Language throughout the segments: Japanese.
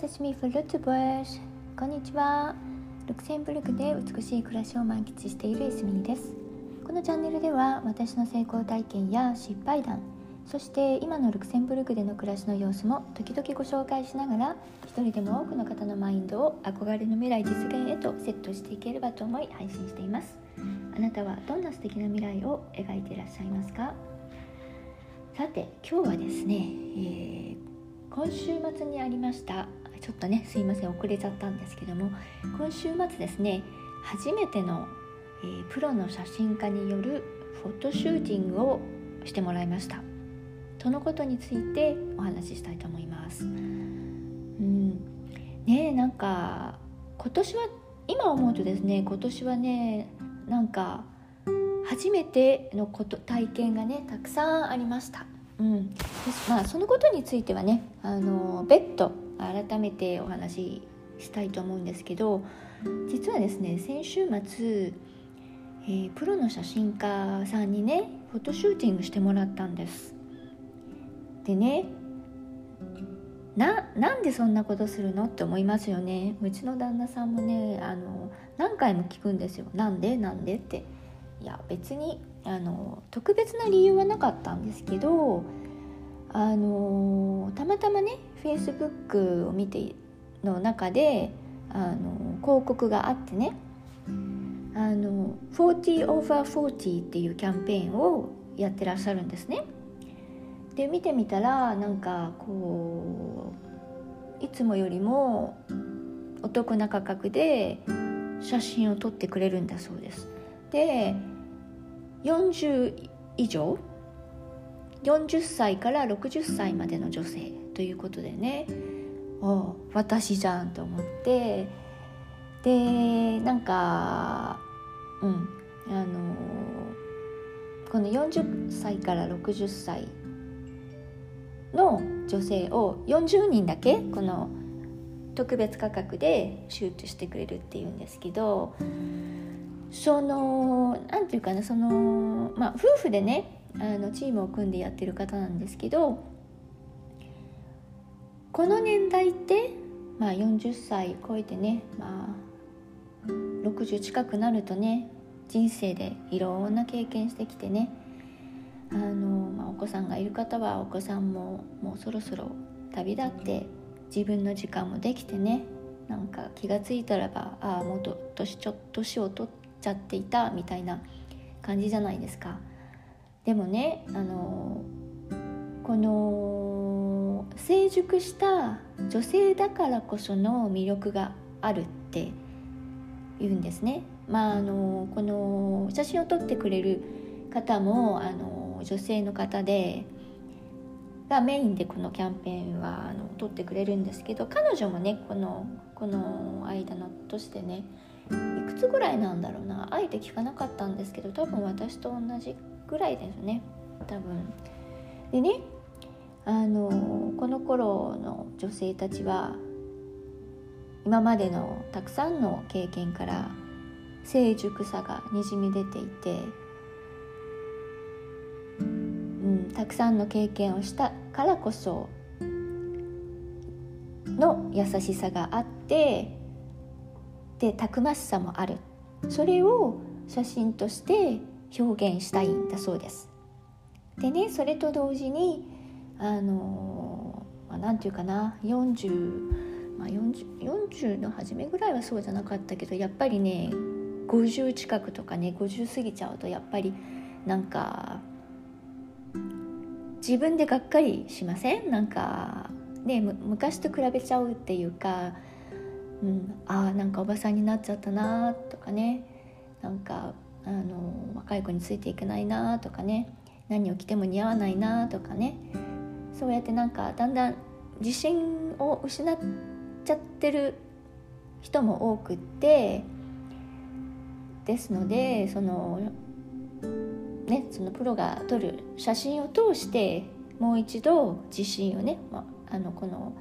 久しみフルツボーシこんにちは。ルクセンブルクで美しい暮らしを満喫しているエスミです。このチャンネルでは私の成功体験や失敗談そして今のルクセンブルクでの暮らしの様子も時々ご紹介しながら一人でも多くの方のマインドを憧れの未来実現へとセットしていければと思い配信しています。あなたはどんな素敵な未来を描いていらっしゃいますか？さて今日はですね、えー今週末にありましたちょっとねすいません遅れちゃったんですけども今週末ですね初めての、えー、プロの写真家によるフォトシューティングをしてもらいました。そのことについてお話ししたいと思います。うん。ねなんか今年は今思うとですね今年はねなんか初めてのこと体験がねたくさんありました。うん。まあ、そのことについてはねあの別途改めてお話ししたいと思うんですけど実はですね先週末、えー、プロの写真家さんにねフォトシューティングしてもらったんです。でねななんでそんなことするのって思いますよね。うちの旦那さんもねあの何回も聞くんですよ。なんで？なんで？って。いや別にあの特別な理由はなかったんですけどあのたまたまねフェイスブックを見ての中であの広告があってねあの40 over 40っていうキャンペーンをやってらっしゃるんですね。で見てみたらなんかこういつもよりもお得な価格で写真を撮ってくれるんだそうです。で40以上？40歳から60歳までの女性ということでね。お私じゃんと思って。でなんかうんあのこの40歳から60歳の女性を40人だけこの特別価格でシュートしてくれるっていうんですけどその何て言うかなそのまあ夫婦でねあのチームを組んでやってる方なんですけどこの年代って、まあ、40歳超えてね、まあ、60近くなるとね人生でいろんな経験してきてねあの、まあ、お子さんがいる方はお子さんももうそろそろ旅立って自分の時間もできてねなんか気が付いたらばああもう年ちょ年を取っちゃっていたみたいな感じじゃないですか。でもねあのこの成熟した女性だからこその魅力があるって言うんですね。まあ、あのこの写真を撮ってくれる方もあの女性の方でがメインでこのキャンペーンはあの撮ってくれるんですけど彼女もねこのこの間の年でねいくつぐらいなんだろうなあえて聞かなかったんですけど多分私と同じぐらいですね多分でねあのこの頃の女性たちは今までのたくさんの経験から成熟さがにじみ出ていて、うん、たくさんの経験をしたからこその優しさがあってでたくましさもあるそれを写真として表現したいんだそうです。でねそれと同時にあのまあ、ていうかな40、まあ40、40, の初めぐらいはそうじゃなかったけどやっぱりね50近くとかね50過ぎちゃうとやっぱりなんか自分でがっかりしません？なんかね昔と比べちゃうっていうかうん、あなんかおばさんになっちゃったなとかねなんかあの若い子についていけないなとかね何を着ても似合わないなとかね。そうやってなんかだんだん自信を失っちゃってる人も多くってですのでそのねそのプロが撮る写真を通してもう一度自信をね、まあ、あのこの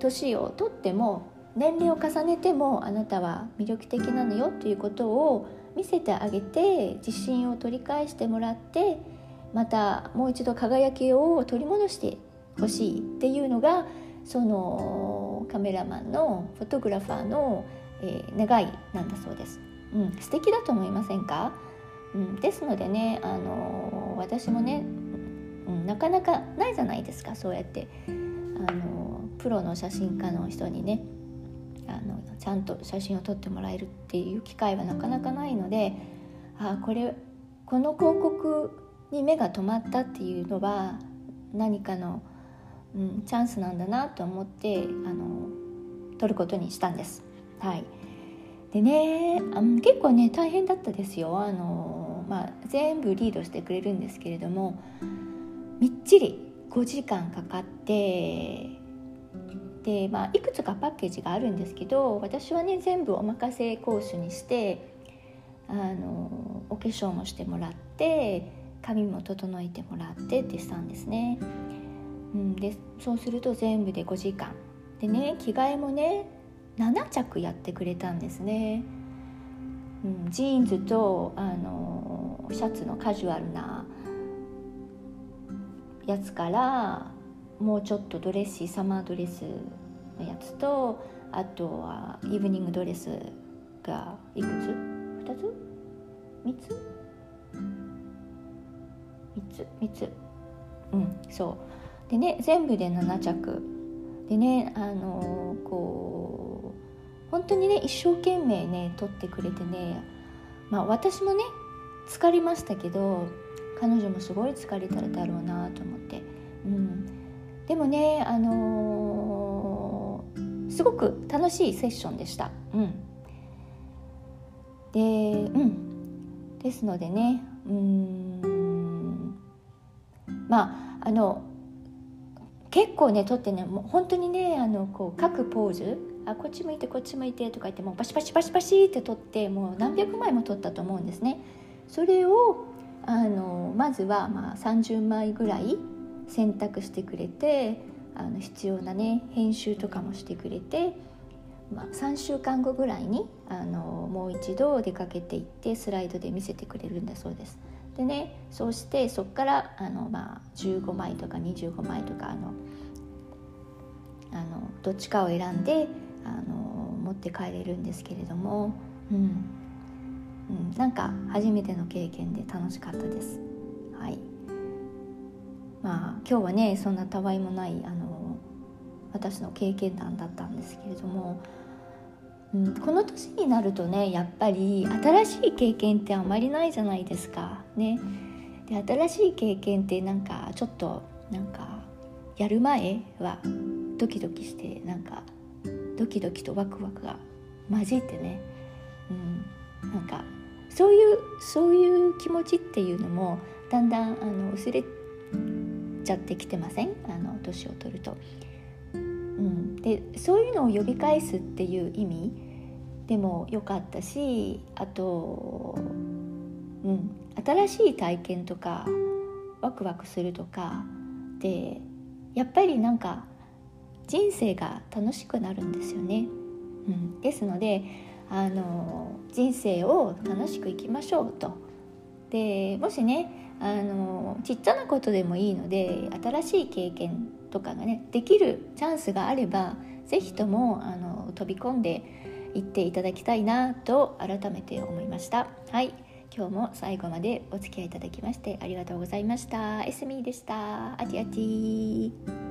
年をとっても年齢を重ねてもあなたは魅力的なのよということを見せてあげて自信を取り返してもらってまたもう一度輝きを取り戻してほしいっていうのがそのカメラマンのフォトグラファーの、えー、願いなんだそうです。うん、素敵だと思いませんか、うん、ですのでね、あの私もね、うん、なかなかないじゃないですかそうやって、あのプロの写真家の人にねあのちゃんと写真を撮ってもらえるっていう機会はなかなかないのであこれこの広告に目が止まったっていうのは何かの、うん、チャンスなんだなと思ってあの撮ることにしたんです。はい、でねあの結構ね大変だったですよあの、まあ、全部リードしてくれるんですけれどもみっちり5時間かかってで、まあ、いくつかパッケージがあるんですけど私はね全部お任せ講師にしてあのお化粧もしてもらって髪も整えてもらってってしたんですね。うん、でそうすると全部で5時間でね着替えもね7着やってくれたんですね。うん、ジーンズとあのシャツのカジュアルなやつからもうちょっとドレッシーサマードレスのやつとあとはイブニングドレスがいくつ ?2 つ ?3 つ？つ3つ。うんそう。でね全部で7着。でねあのー、こう本当にね一生懸命ね撮ってくれてねまあ私もね疲れましたけど彼女もすごい疲れただろうなと思って、うん、でもねあのー、すごく楽しいセッションでした。うん、でうん。ですのでねうん。まああの結構ね撮ってねもう本当にねあのこう各ポーズあこっち向いてこっち向いてとか言ってもうバシバシバシバシって撮ってもう何百枚も撮ったと思うんですね。それをあのまずはまあ30枚ぐらい選択してくれてあの必要なね編集とかもしてくれて、まあ、3週間後ぐらいにあのもう一度出かけていってスライドで見せてくれるんだそうです。でねそうしてそこからあの、まあ、15枚とか25枚とかあのあのどっちかを選んであの持って帰れるんですけれども、うん、うん、なんか初めての経験で楽しかったです。はい。まあ、今日はねそんなたわいもないあの私の経験談だったんですけれども、この年になるとねやっぱり新しい経験ってあまりないじゃないですか。ね、で新しい経験ってなんかちょっとなんかやる前はドキドキしてなんかドキドキとワクワクが混じってね、うん、なんかそういうそういう気持ちっていうのもだんだんあの薄れちゃってきてません？あの年を取ると。うん、でそういうのを呼び返すっていう意味でもよかったしあと、うん、新しい体験とかワクワクするとかでやっぱりなんか人生が楽しくなるんですよね。うん、ですのであの人生を楽しく生きましょうと。でもしねあのちっちゃなことでもいいので新しい経験とかがねできるチャンスがあれば是非ともあの飛び込んでいっていただきたいなと改めて思いました。はい今日も最後までお付き合いいただきましてありがとうございました。エスミーでした。アティアティ